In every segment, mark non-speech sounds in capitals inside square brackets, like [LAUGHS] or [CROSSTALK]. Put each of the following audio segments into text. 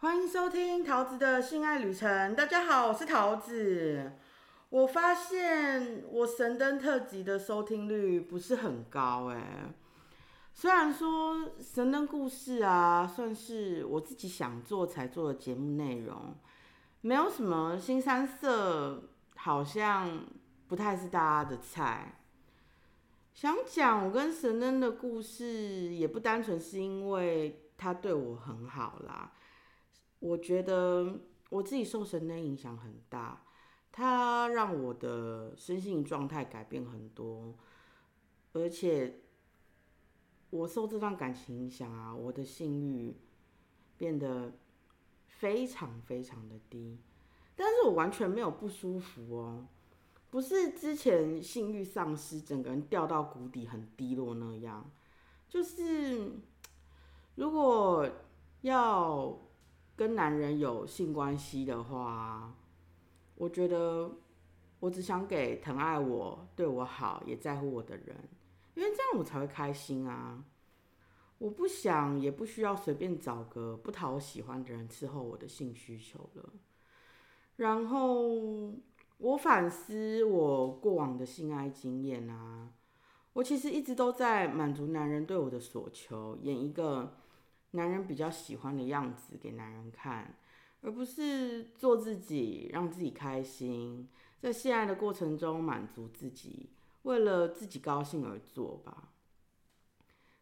欢迎收听桃子的性爱旅程。大家好，我是桃子。我发现我神灯特辑的收听率不是很高哎。虽然说神灯故事啊，算是我自己想做才做的节目内容，没有什么新三色，好像不太是大家的菜。想讲我跟神灯的故事，也不单纯是因为他对我很好啦。我觉得我自己受神的影响很大，他让我的身心状态改变很多，而且我受这段感情影响啊，我的性欲变得非常非常的低，但是我完全没有不舒服哦。不是之前性欲丧失，整个人掉到谷底很低落那样，就是如果要跟男人有性关系的话，我觉得我只想给疼爱我、对我好、也在乎我的人，因为这样我才会开心啊！我不想也不需要随便找个不讨我喜欢的人伺候我的性需求了，然后。我反思我过往的性爱经验啊，我其实一直都在满足男人对我的所求，演一个男人比较喜欢的样子给男人看，而不是做自己，让自己开心，在性爱的过程中满足自己，为了自己高兴而做吧。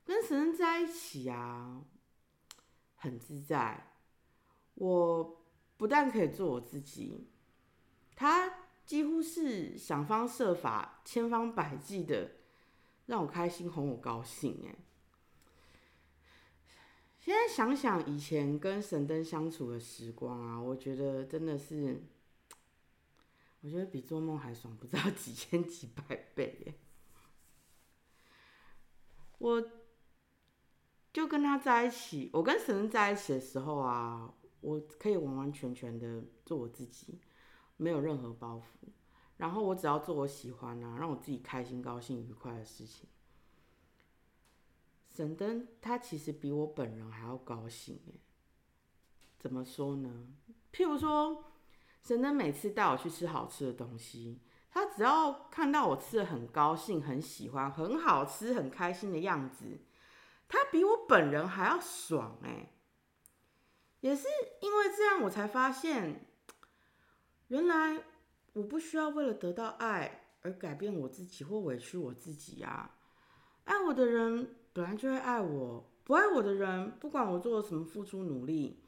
跟神人在一起啊，很自在，我不但可以做我自己，他。几乎是想方设法、千方百计的让我开心、哄我高兴。哎，现在想想以前跟神灯相处的时光啊，我觉得真的是，[TSK] 我觉得比做梦还爽，不知道几千几百倍。耶。我就跟他在一起，我跟神灯在一起的时候啊，我可以完完全全的做我自己。没有任何包袱，然后我只要做我喜欢啊，让我自己开心、高兴、愉快的事情。沈登他其实比我本人还要高兴哎，怎么说呢？譬如说，沈登每次带我去吃好吃的东西，他只要看到我吃的很高兴、很喜欢、很好吃、很开心的样子，他比我本人还要爽哎。也是因为这样，我才发现。原来我不需要为了得到爱而改变我自己或委屈我自己呀！爱我的人本来就会爱我，不爱我的人，不管我做了什么付出努力，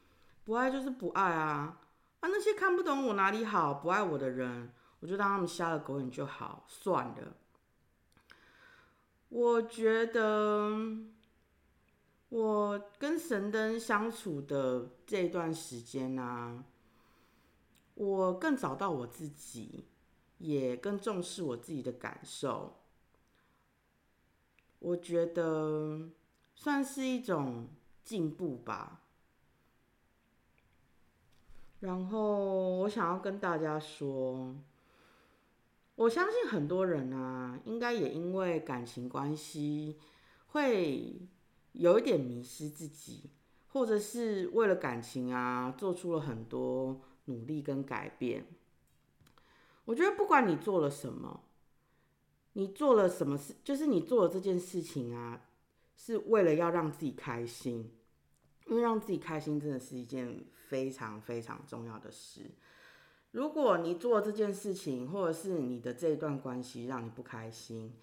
不爱就是不爱啊！啊，那些看不懂我哪里好、不爱我的人，我就当他们瞎了狗眼就好，算了。我觉得我跟神灯相处的这段时间啊。我更找到我自己，也更重视我自己的感受。我觉得算是一种进步吧。然后我想要跟大家说，我相信很多人啊，应该也因为感情关系，会有一点迷失自己，或者是为了感情啊，做出了很多。努力跟改变，我觉得不管你做了什么，你做了什么事，就是你做了这件事情啊，是为了要让自己开心，因为让自己开心真的是一件非常非常重要的事。如果你做这件事情，或者是你的这一段关系让你不开心，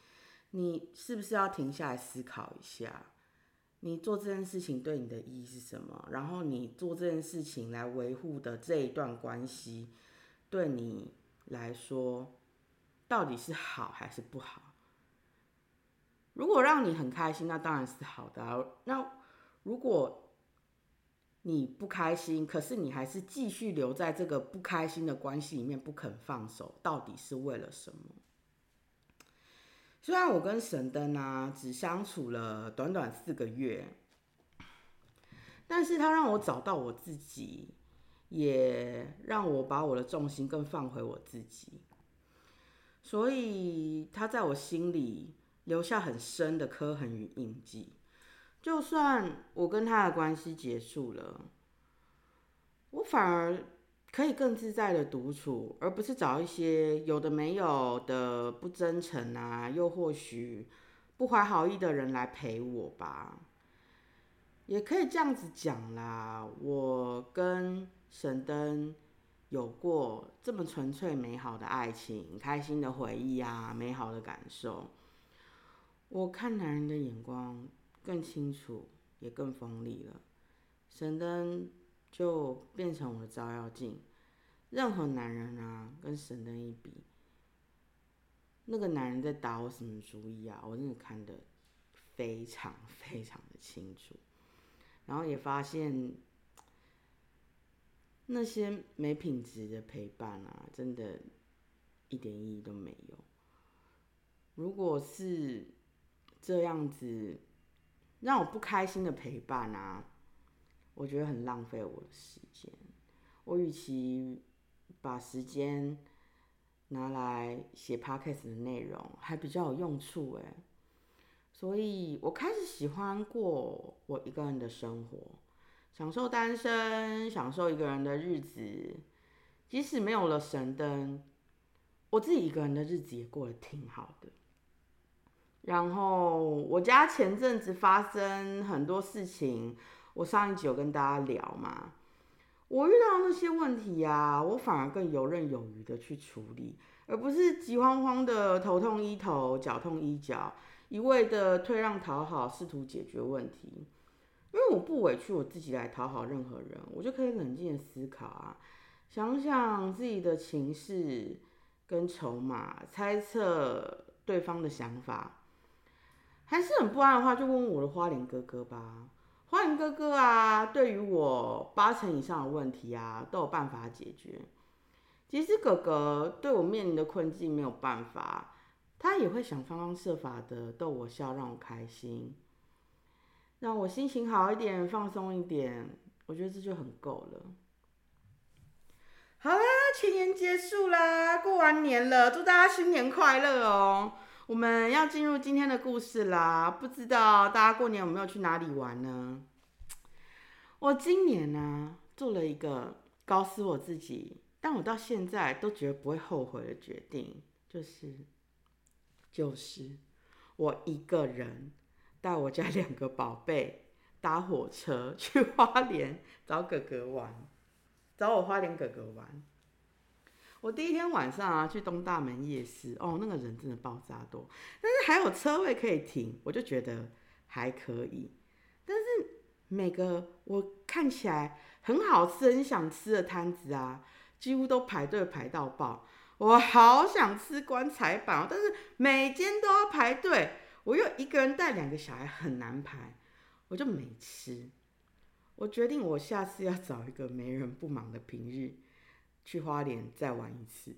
你是不是要停下来思考一下？你做这件事情对你的意义是什么？然后你做这件事情来维护的这一段关系，对你来说到底是好还是不好？如果让你很开心，那当然是好的。那如果你不开心，可是你还是继续留在这个不开心的关系里面不肯放手，到底是为了什么？虽然我跟神灯啊只相处了短短四个月，但是他让我找到我自己，也让我把我的重心更放回我自己，所以他在我心里留下很深的刻痕与印记。就算我跟他的关系结束了，我反而可以更自在的独处，而不是找一些有的没有的不真诚啊，又或许不怀好意的人来陪我吧。也可以这样子讲啦，我跟沈登有过这么纯粹美好的爱情，开心的回忆啊，美好的感受。我看男人的眼光更清楚，也更锋利了。神灯就变成我的照妖镜，任何男人啊，跟神灯一比，那个男人在打我什么主意啊？我真的看得非常非常的清楚，然后也发现那些没品质的陪伴啊，真的一点意义都没有。如果是这样子让我不开心的陪伴啊，我觉得很浪费我的时间。我与其把时间拿来写 podcast 的内容，还比较有用处哎。所以我开始喜欢过我一个人的生活，享受单身，享受一个人的日子。即使没有了神灯，我自己一个人的日子也过得挺好的。然后我家前阵子发生很多事情，我上一集有跟大家聊嘛。我遇到那些问题呀，我反而更游刃有余的去处理，而不是急慌慌的头痛医头，脚痛医脚，一味的退让讨好，试图解决问题。因为我不委屈我自己来讨好任何人，我就可以冷静的思考啊，想想自己的情绪跟筹码，猜测对方的想法。还是很不安的话，就问我的花脸哥哥吧。花脸哥哥啊，对于我八成以上的问题啊，都有办法解决。即使哥哥对我面临的困境没有办法，他也会想方方设法的逗我笑，让我开心，让我心情好一点，放松一点。我觉得这就很够了。好啦，前年结束啦，过完年了，祝大家新年快乐哦！我们要进入今天的故事啦，不知道大家过年有没有去哪里玩呢？我今年呢做了一个搞死我自己，但我到现在都觉得不会后悔的决定，就是就是我一个人带我家两个宝贝搭火车去花莲找哥哥玩，找我花莲哥哥玩。我第一天晚上啊，去东大门夜市，哦，那个人真的爆炸多，但是还有车位可以停，我就觉得还可以。但是每个我看起来很好吃、很想吃的摊子啊，几乎都排队排到爆。我好想吃棺材板，但是每间都要排队，我又一个人带两个小孩，很难排，我就没吃。我决定，我下次要找一个没人不忙的平日。去花莲再玩一次，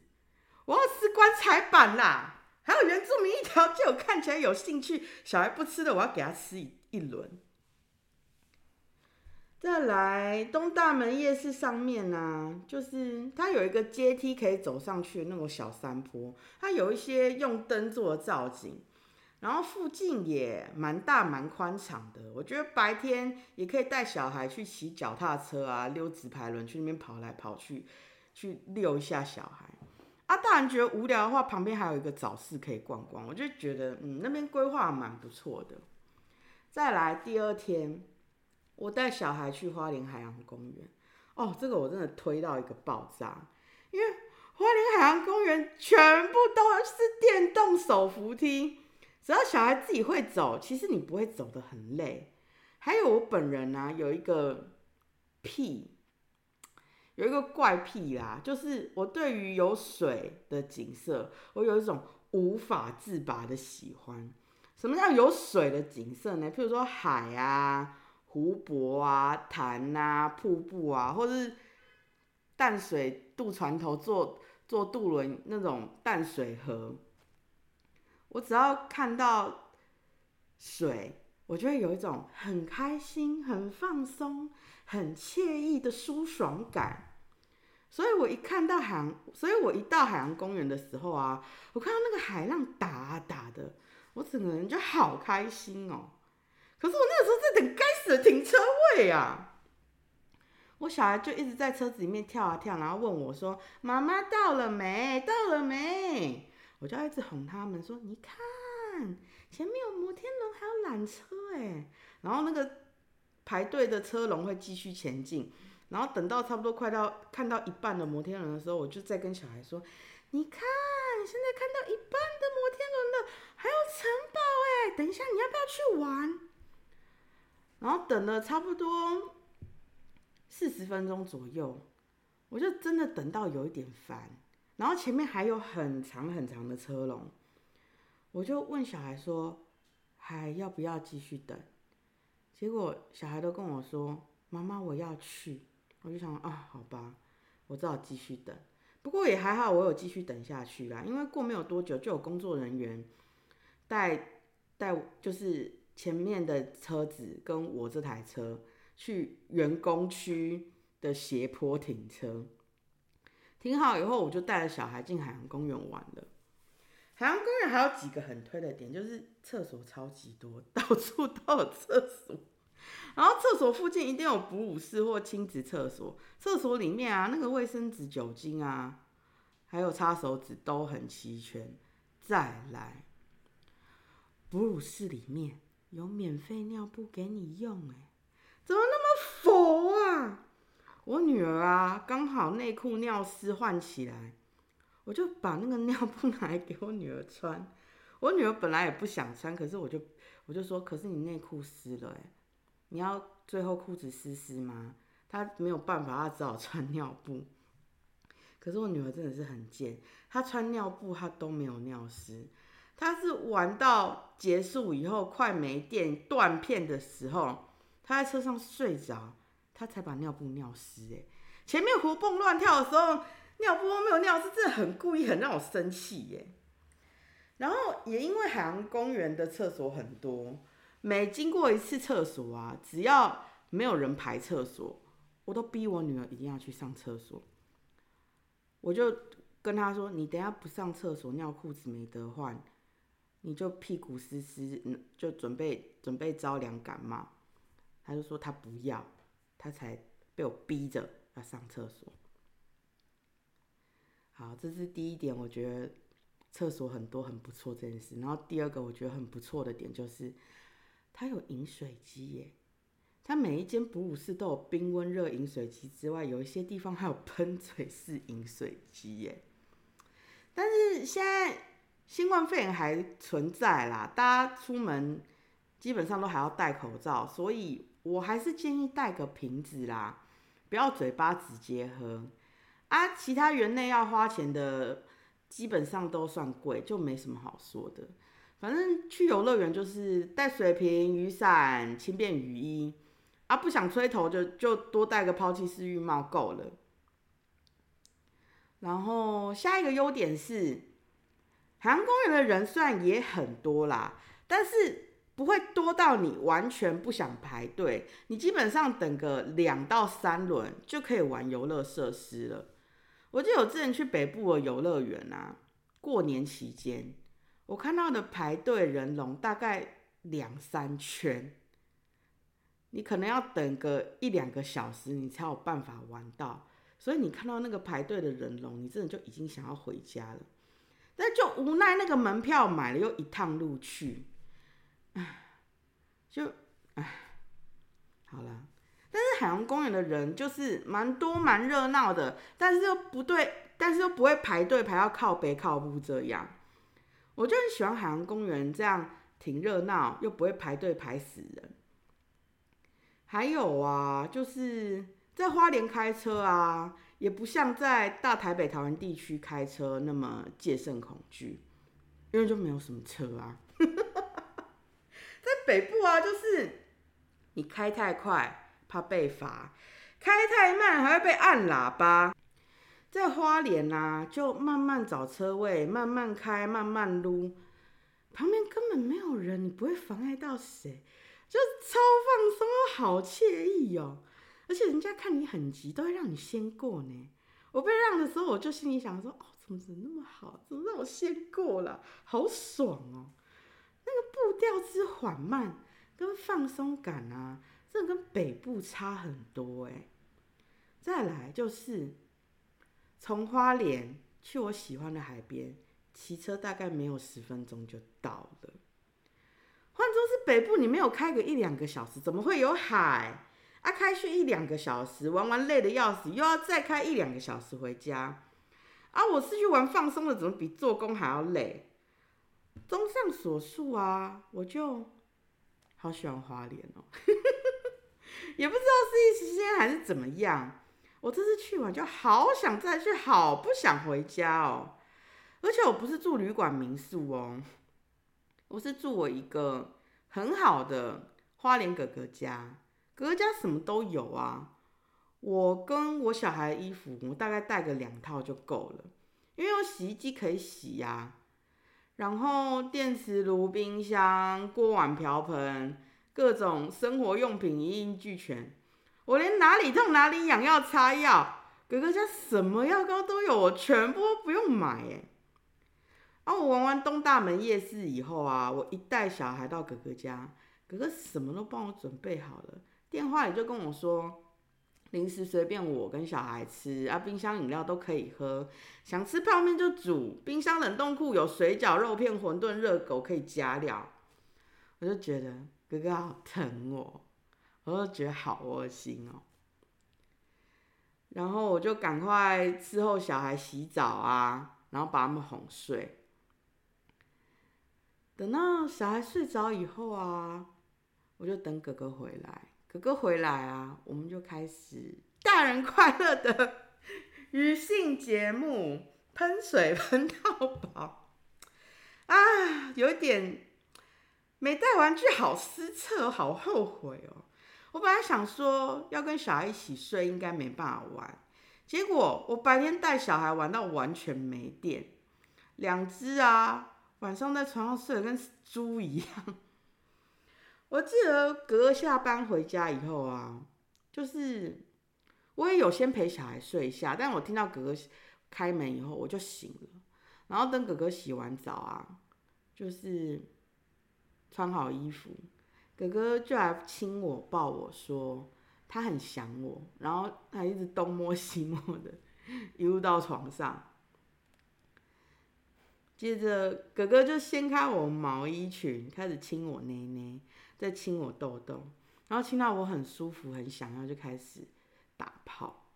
我要吃棺材板啦！还有原住民一条街，我看起来有兴趣，小孩不吃的，我要给他吃一一轮。再来东大门夜市上面呢，就是它有一个阶梯可以走上去的那种小山坡，它有一些用灯做的造景，然后附近也蛮大蛮宽敞的。我觉得白天也可以带小孩去骑脚踏车啊，溜直排轮去那边跑来跑去。去遛一下小孩，啊，大人觉得无聊的话，旁边还有一个早市可以逛逛，我就觉得，嗯，那边规划蛮不错的。再来第二天，我带小孩去花莲海洋公园，哦，这个我真的推到一个爆炸，因为花莲海洋公园全部都是电动手扶梯，只要小孩自己会走，其实你不会走得很累。还有我本人呢，有一个屁。有一个怪癖啦，就是我对于有水的景色，我有一种无法自拔的喜欢。什么叫有水的景色呢？譬如说海啊、湖泊啊、潭啊、瀑布啊，或者是淡水渡船头坐坐渡轮那种淡水河。我只要看到水，我就会有一种很开心、很放松、很惬意的舒爽感。所以我一看到海洋，所以我一到海洋公园的时候啊，我看到那个海浪打啊打的，我整个人就好开心哦。可是我那个时候在等该死的停车位啊！我小孩就一直在车子里面跳啊跳，然后问我说：“妈妈到了没？到了没？”我就一直哄他们说：“你看，前面有摩天轮，还有缆车哎。”然后那个排队的车龙会继续前进，然后等到差不多快到看到一半的摩天轮的时候，我就再跟小孩说：“你看，现在看到一半的摩天轮了，还有城堡哎，等一下你要不要去玩？”然后等了差不多四十分钟左右，我就真的等到有一点烦。然后前面还有很长很长的车龙，我就问小孩说：“还要不要继续等？”结果小孩都跟我说：“妈妈，我要去。”我就想啊，好吧，我只好继续等。不过也还好，我有继续等下去啦，因为过没有多久就有工作人员带带，就是前面的车子跟我这台车去员工区的斜坡停车。停好以后，我就带着小孩进海洋公园玩了。海洋公园还有几个很推的点，就是厕所超级多，[LAUGHS] 到处都有厕所。然后厕所附近一定有哺乳室或亲子厕所。厕所里面啊，那个卫生纸、酒精啊，还有擦手纸都很齐全。再来，哺乳室里面有免费尿布给你用，哎，怎么那么佛啊？我女儿啊，刚好内裤尿湿换起来，我就把那个尿布拿来给我女儿穿。我女儿本来也不想穿，可是我就我就说，可是你内裤湿了，哎，你要最后裤子湿湿吗？她没有办法，她只好穿尿布。可是我女儿真的是很贱，她穿尿布她都没有尿湿，她是玩到结束以后快没电断片的时候，她在车上睡着。他才把尿布尿湿哎，前面活蹦乱跳的时候，尿布都没有尿湿，真的很故意，很让我生气耶。然后也因为海洋公园的厕所很多，每经过一次厕所啊，只要没有人排厕所，我都逼我女儿一定要去上厕所。我就跟她说：“你等下不上厕所，尿裤子没得换，你就屁股湿湿，就准备准备着凉感冒。”她就说她不要。他才被我逼着要上厕所。好，这是第一点，我觉得厕所很多很不错这件事。然后第二个我觉得很不错的点就是，它有饮水机耶。它每一间哺乳室都有冰温热饮水机之外，有一些地方还有喷嘴式饮水机耶。但是现在新冠肺炎还存在啦，大家出门基本上都还要戴口罩，所以。我还是建议带个瓶子啦，不要嘴巴直接喝啊。其他园内要花钱的，基本上都算贵，就没什么好说的。反正去游乐园就是带水瓶、雨伞、轻便雨衣啊，不想吹头就就多带个抛弃式浴帽够了。然后下一个优点是，海洋公园的人虽然也很多啦，但是。不会多到你完全不想排队，你基本上等个两到三轮就可以玩游乐设施了。我记得我之前去北部的游乐园啊，过年期间我看到的排队人龙大概两三圈，你可能要等个一两个小时，你才有办法玩到。所以你看到那个排队的人龙，你真的就已经想要回家了，但就无奈那个门票买了又一趟路去。唉，就唉，好了。但是海洋公园的人就是蛮多蛮热闹的，但是又不对，但是又不会排队排到靠北靠步这样。我就很喜欢海洋公园这样挺热闹，又不会排队排死人。还有啊，就是在花莲开车啊，也不像在大台北、桃园地区开车那么戒慎恐惧，因为就没有什么车啊。在北部啊，就是你开太快怕被罚，开太慢还会被按喇叭。在花莲啊，就慢慢找车位，慢慢开，慢慢撸，旁边根本没有人，你不会妨碍到谁，就超放松，好惬意哦。而且人家看你很急，都会让你先过呢。我被让的时候，我就心里想说：哦，怎么怎么那么好，怎么让我先过了，好爽哦。那个步调之缓慢跟放松感啊，这跟北部差很多哎。再来就是从花莲去我喜欢的海边，骑车大概没有十分钟就到了。换作是北部，你没有开个一两个小时，怎么会有海？啊，开去一两个小时，玩玩累的要死，又要再开一两个小时回家。啊，我是去玩放松的，怎么比做工还要累？综上所述啊，我就好喜欢花莲哦，[LAUGHS] 也不知道是一时间还是怎么样。我这次去完就好想再去，好不想回家哦。而且我不是住旅馆民宿哦，我是住我一个很好的花莲哥哥家。哥哥家什么都有啊，我跟我小孩的衣服，我大概带个两套就够了，因为有洗衣机可以洗呀。然后电磁炉、冰箱、锅碗瓢盆，各种生活用品一应俱全。我连哪里痛哪里痒要擦药，哥哥家什么药膏都有，我全部都不用买哎。啊我玩完东大门夜市以后啊，我一带小孩到哥哥家，哥哥什么都帮我准备好了。电话里就跟我说，零食随便我跟小孩吃啊，冰箱饮料都可以喝，想吃泡面就煮，冰箱冷冻库有水饺、肉片、馄饨、热狗可以加料。我就觉得哥哥好疼我，我就觉得好窝心哦。然后我就赶快伺候小孩洗澡啊，然后把他们哄睡。等到小孩睡着以后啊，我就等哥哥回来。哥哥回来啊，我们就开始大人快乐的 [LAUGHS] 女性节目，喷水喷到饱啊！有点没带玩具，好失策，好后悔哦。我本来想说要跟小孩一起睡，应该没办法玩，结果我白天带小孩玩到完全没电，两只啊，晚上在床上睡得跟猪一样。我记得哥下班回家以后啊，就是我也有先陪小孩睡一下，但我听到哥哥开门以后，我就醒了。然后等哥哥洗完澡啊，就是穿好衣服，哥哥就来亲我、抱我说他很想我，然后他一直东摸西摸的，一路到床上。接着哥哥就掀开我毛衣裙，开始亲我内内。在亲我痘痘，然后亲到我很舒服，很想要，就开始打炮。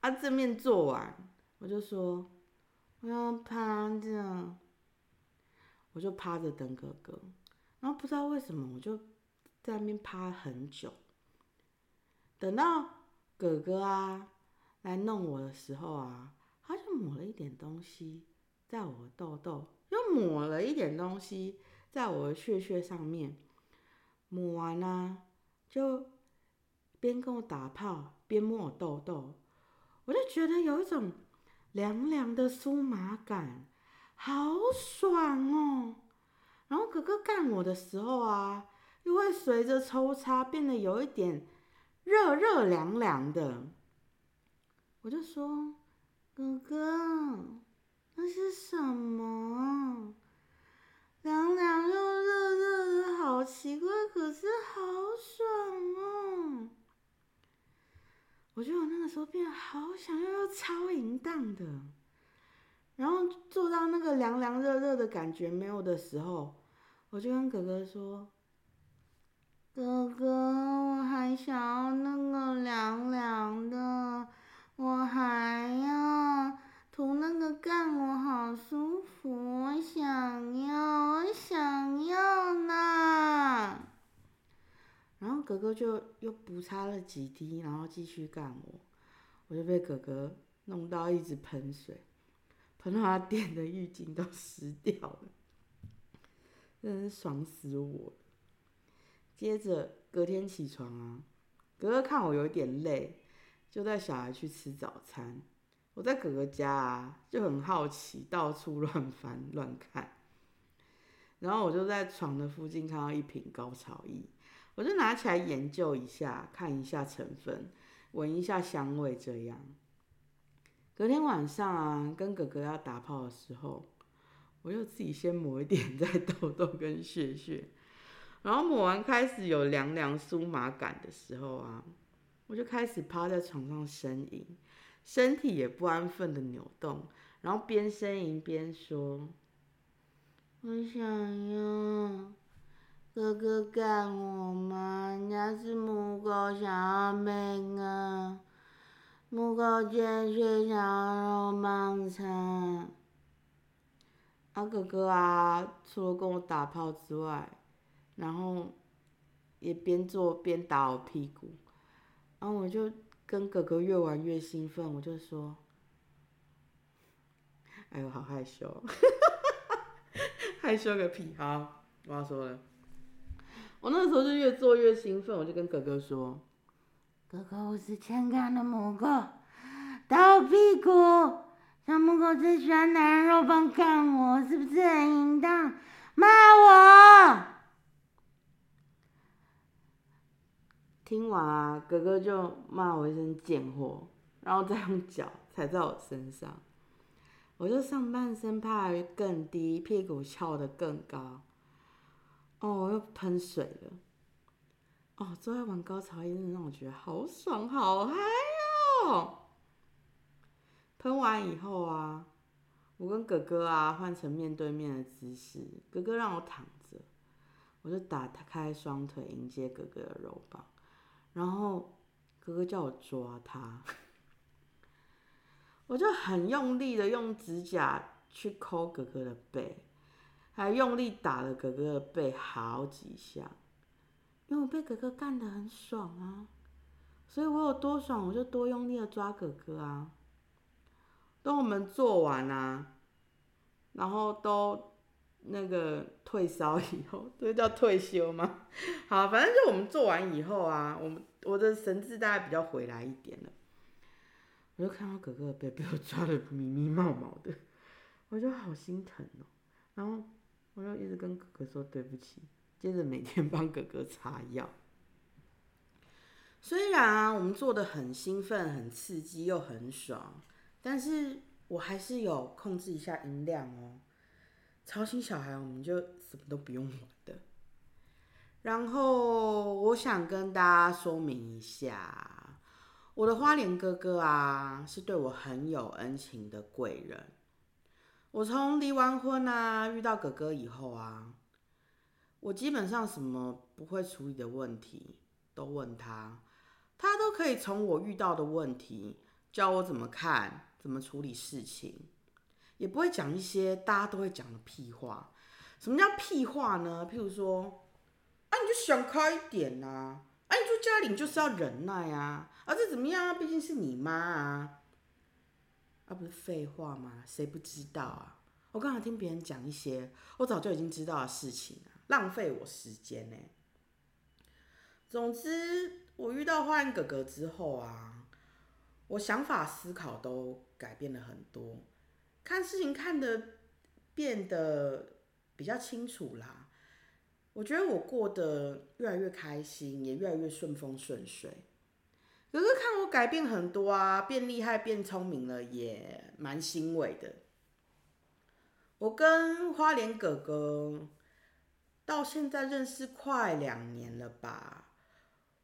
啊，正面做完，我就说我要趴着，我就趴着等哥哥。然后不知道为什么，我就在那边趴很久。等到哥哥啊来弄我的时候啊，他就抹了一点东西在我的痘痘，又抹了一点东西在我的穴穴上面。抹完啦，就边跟我打炮边摸我痘痘，我就觉得有一种凉凉的酥麻感，好爽哦。然后哥哥干我的时候啊，又会随着抽插变得有一点热热凉凉的。我就说：“哥哥，那是什么？凉凉又热热的，好奇怪。”可是好爽哦！我觉得我那个时候变得好想要要超淫荡的，然后做到那个凉凉热热的感觉没有的时候，我就跟哥哥说：“哥哥，我还想要那个凉凉的，我还要涂那个干，我好舒服，我想要，我想要呢。”然后哥哥就又补擦了几滴，然后继续干我，我就被哥哥弄到一直喷水，喷到他垫的浴巾都湿掉了，真是爽死我。接着隔天起床啊，哥哥看我有点累，就带小孩去吃早餐。我在哥哥家啊，就很好奇，到处乱翻乱看，然后我就在床的附近看到一瓶高潮液。我就拿起来研究一下，看一下成分，闻一下香味，这样。隔天晚上啊，跟哥哥要打炮的时候，我又自己先抹一点 [LAUGHS] 在痘痘跟血血，然后抹完开始有凉凉酥麻感的时候啊，我就开始趴在床上呻吟，身体也不安分的扭动，然后边呻吟边说：“我想要哥哥干我吗？人家是母狗想要命啊，母狗见血想要肉棒餐。”啊，哥哥啊，除了跟我打炮之外，然后也边做边打我屁股，然后我就跟哥哥越玩越兴奋，我就说：“哎呦，好害羞，[LAUGHS] 害羞个屁！”好，我要说了，我那时候就越做越兴奋，我就跟哥哥说：“哥哥，我是欠干的母狗，打我屁股。”小母狗最喜欢男人肉棒干我，是不是很淫荡？骂我！听完啊，哥哥就骂我一声贱货，然后再用脚踩在我身上，我就上半身趴更低，屁股翘得更高。哦，我又喷水了。哦，做爱玩高潮一直让我觉得好爽，好嗨哦！喷完以后啊，我跟哥哥啊换成面对面的姿势，哥哥让我躺着，我就打开双腿迎接哥哥的肉棒，然后哥哥叫我抓他，我就很用力的用指甲去抠哥哥的背，还用力打了哥哥的背好几下，因为我被哥哥干得很爽啊，所以我有多爽我就多用力的抓哥哥啊。等我们做完啊，然后都那个退烧以后，[LAUGHS] 这叫退休吗？[LAUGHS] 好，反正就我们做完以后啊，我们我的神智大概比较回来一点了，我就看到哥哥被被我抓的密密麻麻的，我就好心疼哦。然后我就一直跟哥哥说对不起，接着每天帮哥哥擦药。虽然啊，我们做的很兴奋、很刺激又很爽。但是我还是有控制一下音量哦，吵醒小孩我们就什么都不用玩的。然后我想跟大家说明一下，我的花莲哥哥啊，是对我很有恩情的贵人。我从离完婚啊，遇到哥哥以后啊，我基本上什么不会处理的问题都问他，他都可以从我遇到的问题教我怎么看。怎么处理事情，也不会讲一些大家都会讲的屁话。什么叫屁话呢？譬如说，啊，你就想开一点呐！啊，你住家里就是要忍耐啊！啊，这怎么样啊？毕竟是你妈啊！啊，不是废话吗？谁不知道啊？我刚才听别人讲一些我早就已经知道的事情啊，浪费我时间呢。总之，我遇到花园哥哥之后啊。我想法思考都改变了很多，看事情看得变得比较清楚啦。我觉得我过得越来越开心，也越来越顺风顺水。哥哥看我改变很多啊，变厉害、变聪明了，也蛮欣慰的。我跟花莲哥哥到现在认识快两年了吧？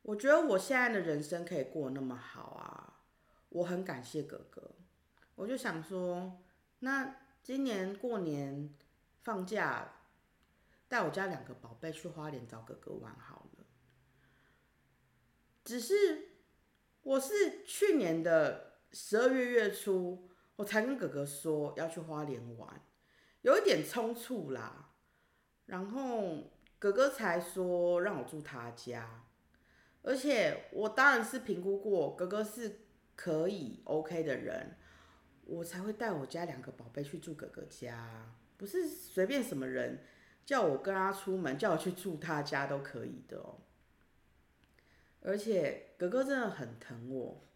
我觉得我现在的人生可以过那么好啊。我很感谢哥哥，我就想说，那今年过年放假，带我家两个宝贝去花莲找哥哥玩好了。只是我是去年的十二月月初，我才跟哥哥说要去花莲玩，有一点匆促啦。然后哥哥才说让我住他家，而且我当然是评估过，哥哥是。可以 OK 的人，我才会带我家两个宝贝去住哥哥家，不是随便什么人叫我跟他出门，叫我去住他家都可以的哦。而且哥哥真的很疼我，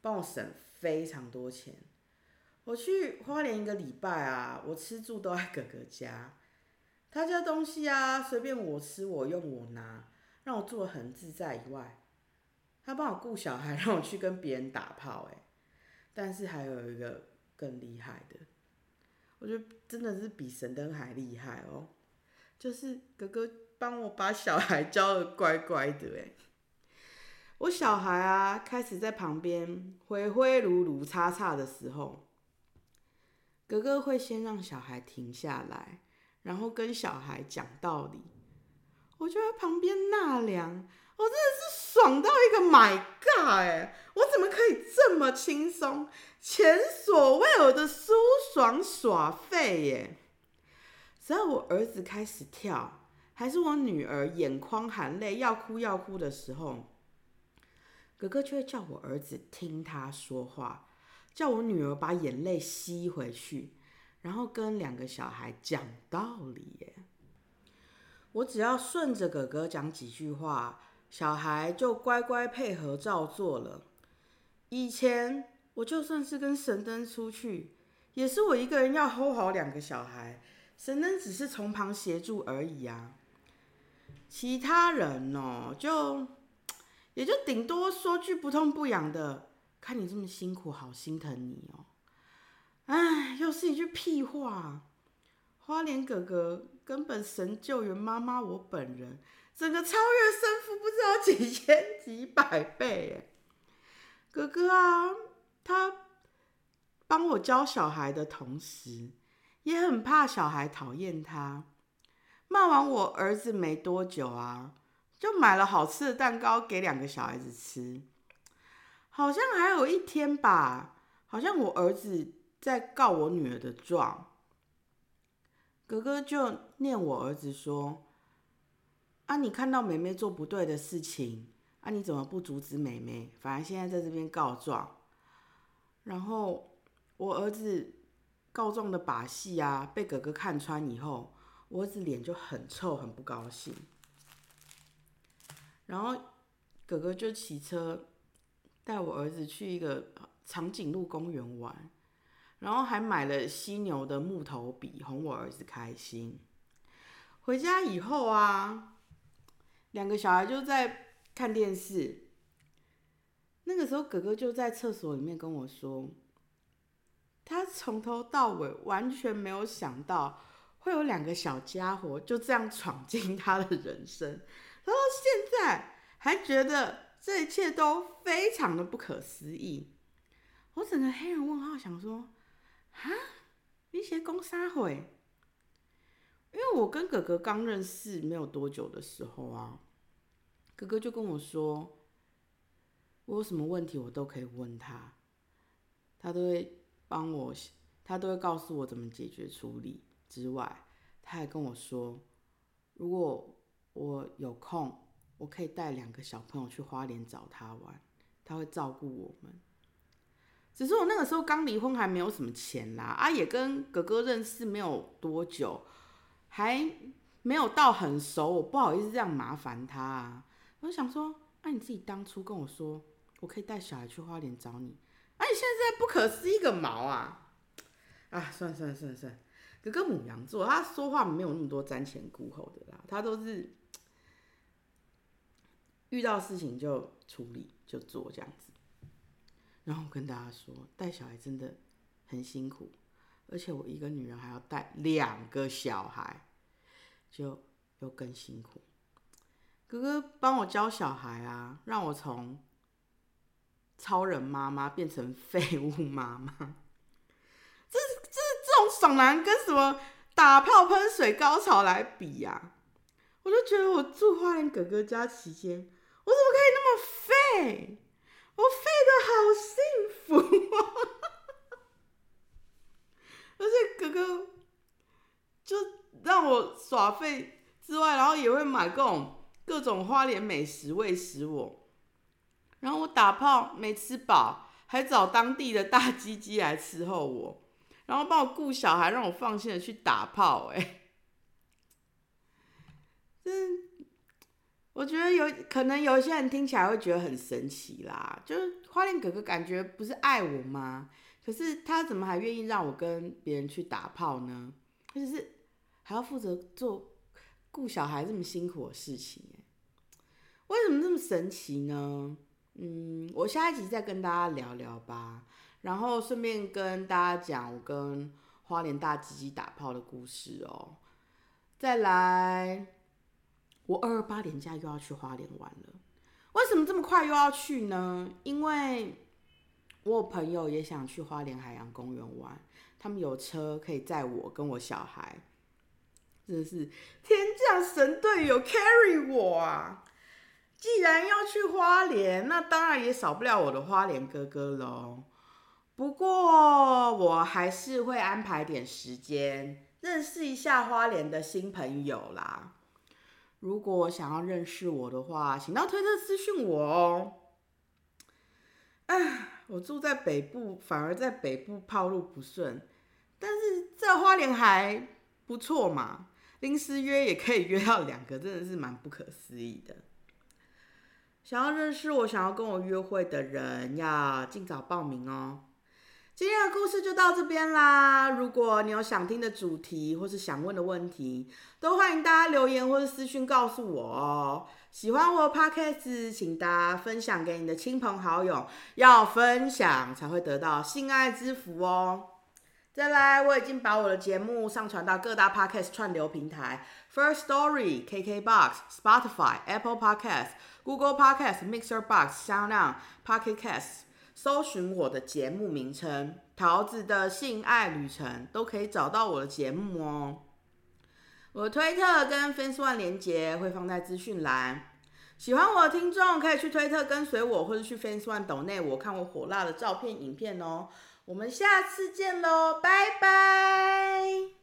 帮我省非常多钱。我去花莲一个礼拜啊，我吃住都在哥哥家，他家东西啊随便我吃我用我拿，让我住的很自在以外。他帮我顾小孩，让我去跟别人打炮，哎，但是还有一个更厉害的，我觉得真的是比神灯还厉害哦，就是哥哥帮我把小孩教的乖乖的，哎，我小孩啊开始在旁边挥挥噜噜叉叉的时候，哥哥会先让小孩停下来，然后跟小孩讲道理。我就在旁边纳凉，我真的是爽到一个 my god 哎！我怎么可以这么轻松、前所未有的舒爽耍废耶？只要我儿子开始跳，还是我女儿眼眶含泪要哭要哭的时候。哥哥就会叫我儿子听他说话，叫我女儿把眼泪吸回去，然后跟两个小孩讲道理。耶，我只要顺着哥哥讲几句话，小孩就乖乖配合照做了。以前我就算是跟神灯出去，也是我一个人要 hold 好两个小孩，神灯只是从旁协助而已啊。其他人哦，就。也就顶多说句不痛不痒的，看你这么辛苦，好心疼你哦。哎，又是一句屁话。花莲哥哥根本神救援妈妈，我本人整个超越生父不知道几千几百倍。哥哥啊，他帮我教小孩的同时，也很怕小孩讨厌他。骂完我儿子没多久啊。就买了好吃的蛋糕给两个小孩子吃，好像还有一天吧，好像我儿子在告我女儿的状，哥哥就念我儿子说：“啊，你看到妹妹做不对的事情，啊，你怎么不阻止妹妹？反而现在在这边告状。”然后我儿子告状的把戏啊，被哥哥看穿以后，我儿子脸就很臭，很不高兴。然后哥哥就骑车带我儿子去一个长颈鹿公园玩，然后还买了犀牛的木头笔哄我儿子开心。回家以后啊，两个小孩就在看电视。那个时候哥哥就在厕所里面跟我说，他从头到尾完全没有想到会有两个小家伙就这样闯进他的人生。然后：“现在还觉得这一切都非常的不可思议。”我整个黑人问号，想说：“啊，一些公杀会？”因为我跟哥哥刚认识没有多久的时候啊，哥哥就跟我说：“我有什么问题，我都可以问他，他都会帮我，他都会告诉我怎么解决处理。之外，他还跟我说，如果……”我有空，我可以带两个小朋友去花莲找他玩，他会照顾我们。只是我那个时候刚离婚，还没有什么钱啦，啊，也跟哥哥认识没有多久，还没有到很熟，我不好意思这样麻烦他啊。我就想说，啊，你自己当初跟我说，我可以带小孩去花莲找你，啊，你现在不可思议个毛啊！啊，算算算算，哥哥母羊座，他说话没有那么多瞻前顾后的啦，他都是。遇到事情就处理就做这样子，然后跟大家说，带小孩真的很辛苦，而且我一个女人还要带两个小孩，就又更辛苦。哥哥帮我教小孩啊，让我从超人妈妈变成废物妈妈，[LAUGHS] 这这这种爽男跟什么打炮喷水高潮来比呀？我就觉得我住花莲哥哥家期间。我怎么可以那么废？我废的好幸福啊！[LAUGHS] 而且哥哥就让我耍废之外，然后也会买各种各种花莲美食喂食我。然后我打炮没吃饱，还找当地的大鸡鸡来伺候我，然后帮我顾小孩，让我放心的去打炮。哎，真。我觉得有可能有些人听起来会觉得很神奇啦，就是花莲哥哥感觉不是爱我吗？可是他怎么还愿意让我跟别人去打炮呢？就是还要负责做顾小孩这么辛苦的事情，为什么这么神奇呢？嗯，我下一集再跟大家聊聊吧，然后顺便跟大家讲我跟花莲大鸡鸡打炮的故事哦，再来。我二二八年假又要去花莲玩了，为什么这么快又要去呢？因为我有朋友也想去花莲海洋公园玩，他们有车可以载我跟我小孩，真的是天降神队友 carry 我啊！既然要去花莲，那当然也少不了我的花莲哥哥喽。不过我还是会安排点时间，认识一下花莲的新朋友啦。如果想要认识我的话，请到推特私讯我哦。唉，我住在北部，反而在北部跑路不顺，但是这花莲还不错嘛，临时约也可以约到两个，真的是蛮不可思议的。想要认识我、想要跟我约会的人，要尽早报名哦。今天的故事就到这边啦。如果你有想听的主题或是想问的问题，都欢迎大家留言或是私讯告诉我哦。喜欢我的 podcast，请大家分享给你的亲朋好友，要分享才会得到性爱之福哦。再来，我已经把我的节目上传到各大 podcast 串流平台：First Story、KKBox、Spotify、Apple Podcast、Google Podcast、Mixer Box、相量、Pocket Cast。搜寻我的节目名称“桃子的性爱旅程”，都可以找到我的节目哦。我的推特跟 Fans One 连接会放在资讯栏。喜欢我的听众可以去推特跟随我，或者去 Fans One 抖内我看我火辣的照片、影片哦。我们下次见喽，拜拜。